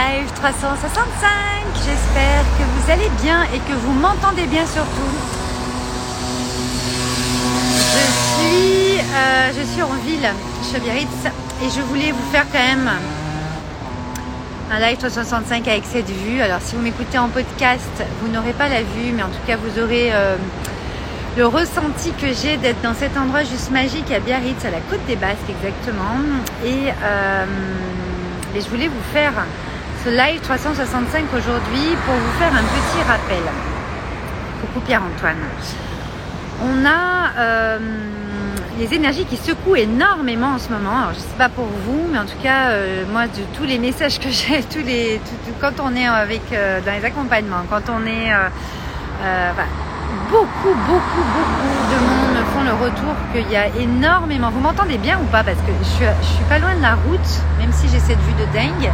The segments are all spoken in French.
live 365. J'espère que vous allez bien et que vous m'entendez bien surtout. Je suis, euh, je suis en ville, à Biarritz et je voulais vous faire quand même un live 365 avec cette vue. Alors si vous m'écoutez en podcast, vous n'aurez pas la vue, mais en tout cas vous aurez euh, le ressenti que j'ai d'être dans cet endroit juste magique à Biarritz, à la côte des Basques exactement. Et euh, et je voulais vous faire ce live 365 aujourd'hui pour vous faire un petit rappel. Coucou Pierre-Antoine. On a euh, les énergies qui secouent énormément en ce moment. Alors, je ne sais pas pour vous, mais en tout cas, euh, moi, de tous les messages que j'ai, tous les, quand on est avec euh, dans les accompagnements, quand on est beaucoup, beaucoup, beaucoup de monde me font le retour qu'il y a énormément. Vous m'entendez bien ou pas? Parce que je je suis pas loin de la route, même si j'ai cette vue de dingue.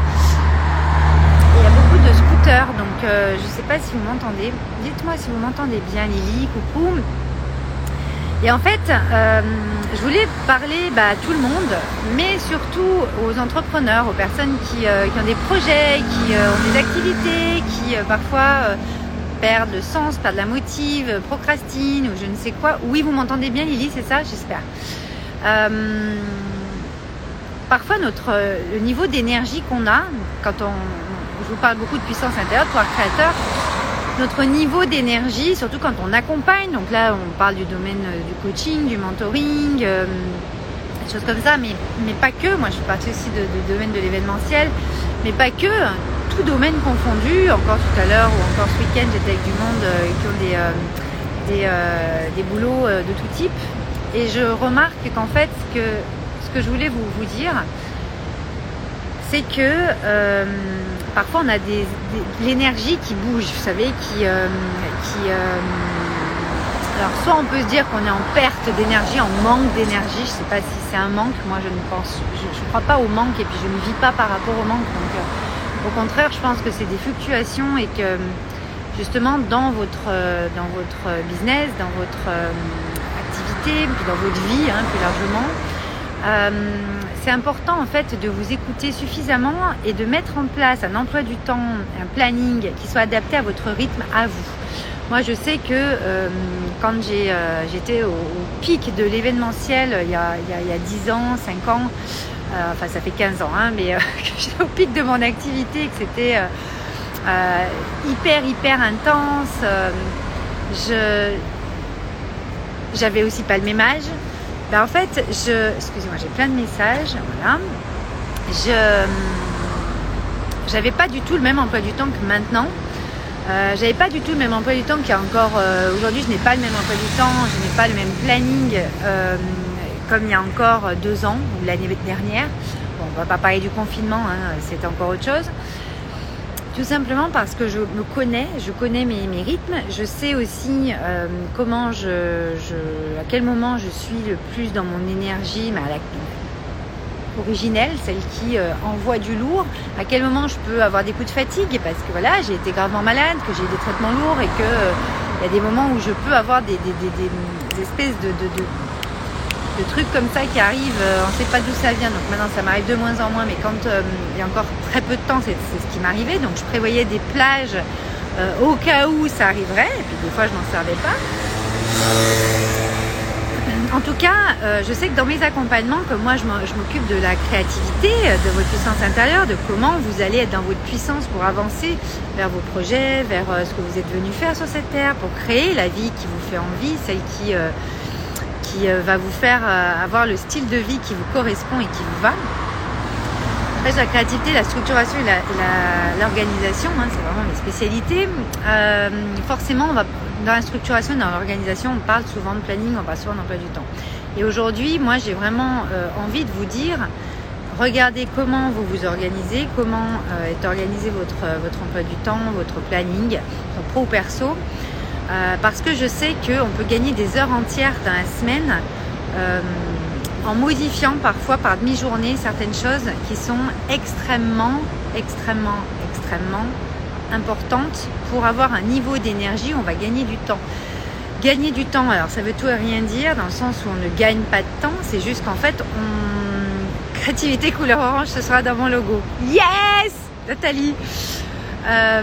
A beaucoup de scooters, donc euh, je ne sais pas si vous m'entendez. Dites-moi si vous m'entendez bien, Lily, coucou. Et en fait, euh, je voulais parler bah, à tout le monde, mais surtout aux entrepreneurs, aux personnes qui, euh, qui ont des projets, qui ont des activités, qui parfois perdre le sens, perdre la motive, procrastine ou je ne sais quoi. Oui, vous m'entendez bien, Lily, c'est ça, j'espère. Parfois, notre, le niveau d'énergie qu'on a, quand on, je vous parle beaucoup de puissance intérieure, pouvoir créateur, notre niveau d'énergie, surtout quand on accompagne, donc là on parle du domaine euh, du coaching, du mentoring, euh, des choses comme ça, mais, mais pas que, moi je fais partie aussi du domaine de l'événementiel, mais pas que, tout domaine confondu. Encore tout à l'heure ou encore ce week-end, j'étais avec du monde euh, qui ont des, des, des, boulots de tout type. Et je remarque qu'en fait, ce que, ce que je voulais vous, vous dire, c'est que parfois on a l'énergie qui bouge, vous savez, qui, qui alors soit on peut se dire qu'on est en perte d'énergie, en manque d'énergie, je ne sais pas si c'est un manque, moi je ne pense, je ne crois pas au manque et puis je ne vis pas par rapport au manque. Donc au contraire, je pense que c'est des fluctuations et que justement dans votre, dans votre business, dans votre euh, activité, puis dans votre vie hein, plus largement, euh, c'est important en fait de vous écouter suffisamment et de mettre en place un emploi du temps, un planning qui soit adapté à votre rythme, à vous. Moi, je sais que euh, quand j'étais au, pic de l'événementiel il, y a, il y a 10 ans, 5 ans, euh, enfin ça fait 15 ans, hein, mais euh, j'étais au pic de mon activité, que c'était euh, hyper hyper intense. j'avais aussi pas le même âge. Ben, en fait, je, excusez-moi, j'ai plein de messages, voilà. Je, j'avais pas du tout le même emploi du temps que maintenant. Euh, j'avais pas du tout le même emploi du temps qu'il y a encore aujourd'hui. Je n'ai pas le même emploi du temps, je n'ai pas le même planning comme il y a encore deux ans ou l'année dernière. Bon, on va pas parler du confinement, hein, c'est encore autre chose. Tout simplement parce que je me connais, je connais mes, rythmes, je sais aussi euh, comment je, à quel moment je suis le plus dans mon énergie, originelle, celle qui euh, envoie du lourd, à quel moment je peux avoir des coups de fatigue, parce que voilà, j'ai été gravement malade, que j'ai des traitements lourds et que euh, il y a des moments où je peux avoir des, espèces de trucs comme ça qui arrivent, euh, on ne sait pas d'où ça vient, donc maintenant ça m'arrive de moins en moins, mais quand euh, il y a encore très peu de temps, c'est ce qui m'arrivait, donc je prévoyais des plages euh, au cas où ça arriverait, et puis des fois je n'en servais pas. En tout cas, je sais que dans mes accompagnements, comme moi je m'occupe de la créativité, de votre puissance intérieure, de comment vous allez être dans votre puissance pour avancer vers vos projets, vers ce que vous êtes venu faire sur cette terre, pour créer la vie qui vous fait envie, celle qui qui euh, va vous faire euh, avoir le style de vie qui vous correspond et qui vous va. Après, la créativité, la structuration et l'organisation, hein, c'est vraiment mes spécialités. Euh, forcément, dans la structuration et dans l'organisation, on parle souvent de planning, on parle souvent d'emploi du temps. Et aujourd'hui, moi, j'ai vraiment envie de vous dire, regardez comment vous vous organisez, comment est organisé votre, votre emploi du temps, votre planning, pro ou perso. Euh, parce que je sais qu'on peut gagner des heures entières dans la semaine euh, en modifiant parfois par demi-journée certaines choses qui sont extrêmement, extrêmement, extrêmement importantes pour avoir un niveau d'énergie où on va gagner du temps. Gagner du temps, alors ça veut tout et rien dire dans le sens où on ne gagne pas de temps, c'est juste qu'en fait on créativité couleur orange, ce sera dans mon logo. Yes Nathalie euh,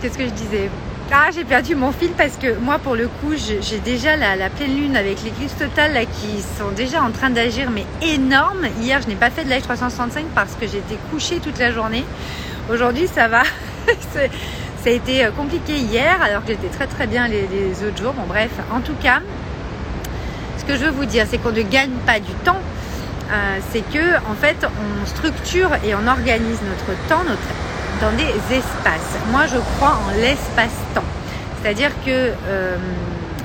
Qu'est-ce que je disais? Ah, j'ai perdu mon fil parce que moi, pour le coup, j'ai déjà la, pleine lune avec l'éclipse totale là, qui sont déjà en train d'agir, mais énorme. Hier, je n'ai pas fait de live 365 parce que j'étais couchée toute la journée. Aujourd'hui, ça va. ça a été euh, compliqué hier, alors que j'étais très très bien les, autres jours. Bon, bref, en tout cas, ce que je veux vous dire, c'est qu'on ne gagne pas du temps. Euh, c'est que en fait, on structure et on organise notre temps, notre dans des espaces. Moi, je crois en l'espace-temps. C'est-à-dire que, euh,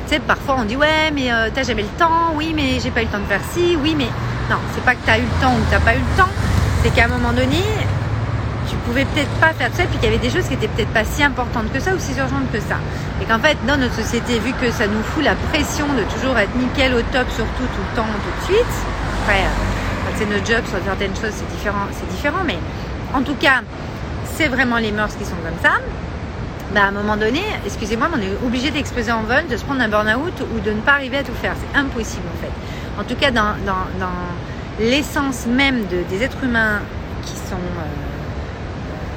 tu sais, parfois on dit ouais, mais euh, t'as jamais le temps, oui, mais j'ai pas eu le temps de faire ci, oui, mais non, c'est pas que t'as eu le temps ou t'as pas eu le temps, c'est qu'à un moment donné, tu pouvais peut-être pas faire ça, puis qu'il y avait des choses qui étaient peut-être pas si importantes que ça ou si urgentes que ça. Et qu'en fait, dans notre société, vu que ça nous fout la pression de toujours être nickel au top, surtout tout le temps, tout de suite, après, euh, c'est notre job sur certaines choses, c'est différent, c'est différent, mais en tout cas, c'est vraiment les mœurs qui sont comme ça, bah à un moment donné, excusez-moi, on est obligé d'exploser en vol, de se prendre un burn-out ou de ne pas arriver à tout faire. C'est impossible en fait. En tout cas, dans, l'essence même de, des êtres humains qui sont euh,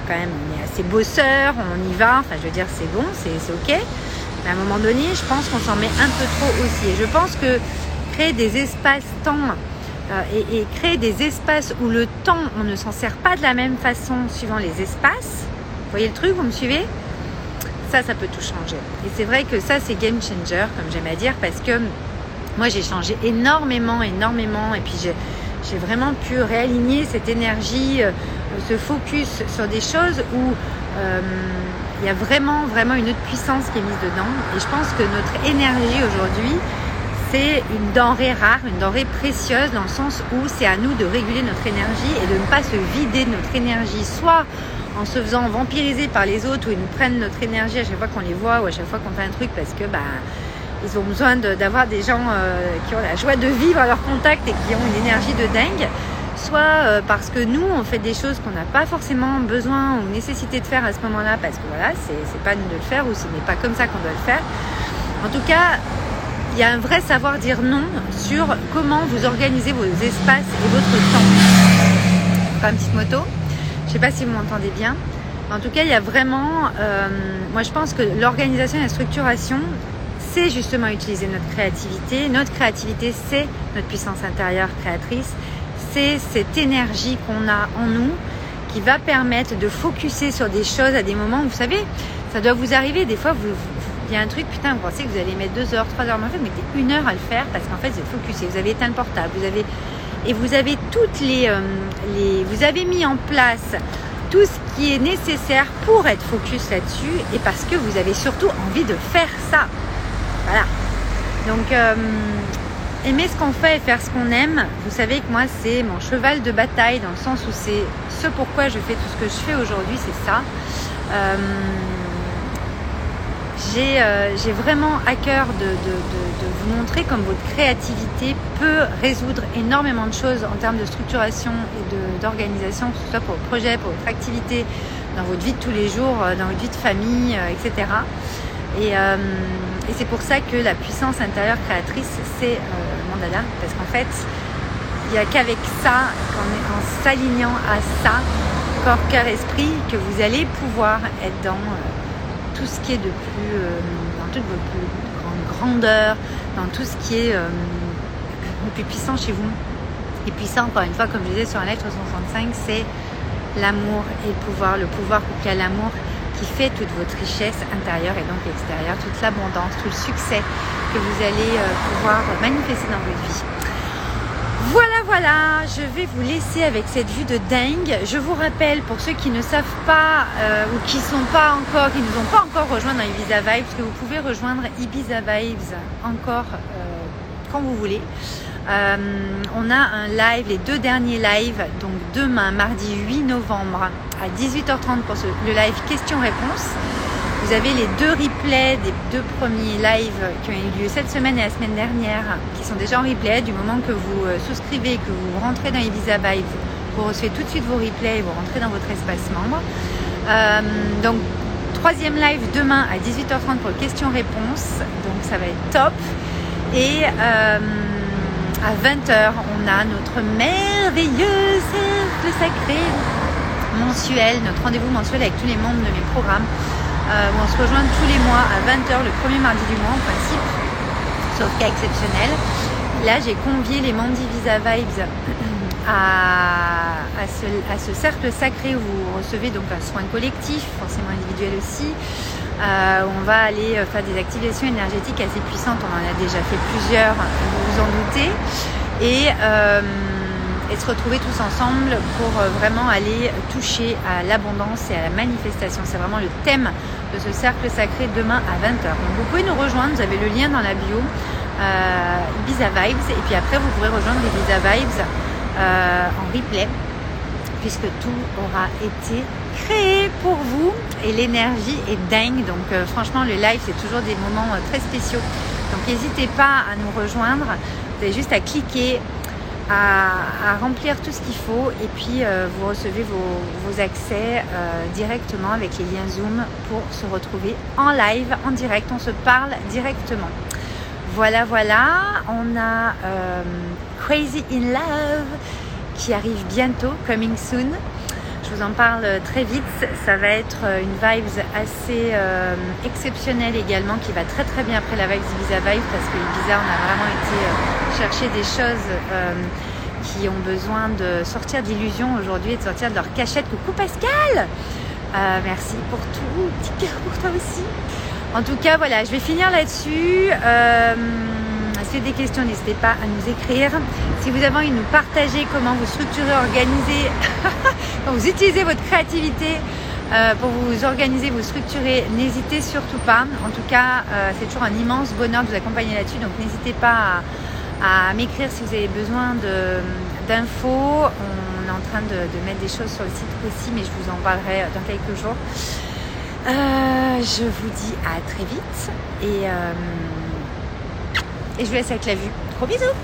quand même assez bosseurs, on y va, enfin je veux dire c'est bon, c'est ok. Mais à un moment donné, je pense qu'on s'en met un peu trop aussi. Et je pense que créer des espaces-temps euh, et, créer des espaces où le temps, on ne s'en sert pas de la même façon suivant les espaces. Vous voyez le truc, vous me suivez? Ça, ça peut tout changer. Et c'est vrai que ça, c'est game changer, comme j'aime à dire, parce que moi, j'ai changé énormément, énormément, et puis j'ai vraiment pu réaligner cette énergie, euh, ce focus sur des choses où euh, il y a vraiment, vraiment une autre puissance qui est mise dedans. Et je pense que notre énergie aujourd'hui, c'est une denrée rare, une denrée précieuse dans le sens où c'est à nous de réguler notre énergie et de ne pas se vider de notre énergie, soit en se faisant vampiriser par les autres où ils nous prennent notre énergie à chaque fois qu'on les voit ou à chaque fois qu'on fait un truc parce que bah ils ont besoin d'avoir des gens euh, qui ont la joie de vivre à leur contact et qui ont une énergie de dingue, soit euh, parce que nous on fait des choses qu'on n'a pas forcément besoin ou nécessité de faire à ce moment-là parce que voilà, c'est pas nous de le faire ou ce n'est pas comme ça qu'on doit le faire. En tout cas, il y a un vrai savoir dire non sur comment vous organisez vos espaces et votre temps. Pas une petite moto. Je ne sais pas si vous m'entendez bien. En tout cas, il y a vraiment, euh, moi je pense que l'organisation et la structuration, c'est justement utiliser notre créativité. Notre créativité, c'est notre puissance intérieure créatrice. C'est cette énergie qu'on a en nous qui va permettre de focuser sur des choses à des moments vous savez, ça doit vous arriver. Des fois, vous, il y a un truc, putain, vous pensez que vous allez mettre 2 heures, 3 heures, mais en fait, mettez une heure à le faire parce qu'en fait, vous êtes focusé, vous avez éteint le portable, vous avez et vous avez toutes les, euh, les, vous avez mis en place tout ce qui est nécessaire pour être focus là-dessus et parce que vous avez surtout envie de faire ça. Voilà. Donc, euh, aimer ce qu'on fait et faire ce qu'on aime, vous savez que moi, c'est mon cheval de bataille dans le sens où c'est ce pourquoi je fais tout ce que je fais aujourd'hui, c'est ça. Euh, euh, j'ai vraiment à cœur de, vous montrer comme votre créativité peut résoudre énormément de choses en termes de structuration et d'organisation, que ce soit pour vos projets, pour votre activité, dans votre vie de tous les jours, euh, dans votre vie de famille, euh, etc. Et, c'est pour ça que la puissance intérieure créatrice, c'est Mandala, parce qu'en fait, il n'y a qu'avec ça, en s'alignant à ça, corps, cœur, esprit, que vous allez pouvoir être dans tout ce qui est de plus, dans toute votre plus grande grandeur, dans tout ce qui est euh, plus puissant chez vous. Et puissant, encore une fois, comme je disais sur un lettre 65, c'est l'amour et le pouvoir. Le pouvoir y a l'amour qui fait toute votre richesse intérieure et donc extérieure, toute l'abondance, tout le succès que vous allez euh, pouvoir manifester dans votre vie. Voilà, voilà, je vais vous laisser avec cette vue de dingue. Je vous rappelle, pour ceux qui ne savent pas euh, ou qui sont pas encore, qui nous ont pas encore rejoint dans Ibiza Vibes, que vous pouvez rejoindre Ibiza Vibes encore euh, quand vous voulez. Euh, on a un live, les deux derniers lives, donc demain, mardi 8 novembre à 18h30 pour le live questions-réponses. Vous avez les deux replays des deux premiers lives qui ont eu lieu cette semaine et la semaine dernière, qui sont déjà en replay. Du moment que vous euh, souscrivez, que vous rentrez dans Ibiza vous recevez tout de suite vos replays et vous rentrez dans votre espace membre. Euh, donc, troisième live demain à 18h30 pour questions-réponses. Donc, ça va être top. Et, euh, à 20h, on a notre merveilleux cercle sacré mensuel, notre rendez-vous mensuel avec tous les membres de mes programmes, euh, où on se rejoint tous les mois à 20h, le premier mardi du mois en principe, sauf cas exceptionnel. Là, j'ai convié les membres d'Ivisa Vibes à, ce, cercle sacré où vous recevez donc un soin collectif, forcément individuel aussi. Euh, on va aller euh, faire des activations énergétiques assez puissantes. On en a déjà fait plusieurs, vous vous en doutez. Et, et se retrouver tous ensemble pour vraiment aller toucher à l'abondance et à la manifestation. C'est vraiment le thème de ce cercle sacré demain à 20h. Donc vous pouvez nous rejoindre, vous avez le lien dans la bio, Ibiza Vibes. Et puis après, vous pourrez rejoindre Ibiza Vibes euh, en replay puisque tout aura été créé pour vous et l'énergie est dingue. Donc euh, franchement, le live, c'est toujours des moments euh, très spéciaux. Donc n'hésitez pas à nous rejoindre. Vous avez juste à cliquer, à, remplir tout ce qu'il faut et puis vous recevez vos, accès directement avec les liens Zoom pour se retrouver en live, en direct. On se parle directement. Voilà, voilà. On a Crazy in Love qui arrive bientôt, coming soon. Je vous en parle très vite. Ça va être une vibes assez euh, exceptionnelle également, qui va très très bien après la vibes Ibiza Vibe, parce que Ibiza, on a vraiment été euh, chercher des choses euh, qui ont besoin de sortir d'illusions aujourd'hui et de sortir de leur cachette. Coucou Pascal Merci pour tout. Petit cœur pour toi aussi. En tout cas, voilà, je vais finir là-dessus avez des questions, n'hésitez pas à nous écrire. Si vous avez envie de nous partager comment vous structurez, organisez, vous utilisez votre créativité euh, pour vous organiser, vous structurer, n'hésitez surtout pas. En tout cas, euh, c'est toujours un immense bonheur de vous accompagner là-dessus. Donc n'hésitez pas à, m'écrire si vous avez besoin d'infos. On est en train de, mettre des choses sur le site aussi, mais je vous en parlerai dans quelques jours. Euh, je vous dis à très vite et et je vous laisse avec la vue. Gros bisous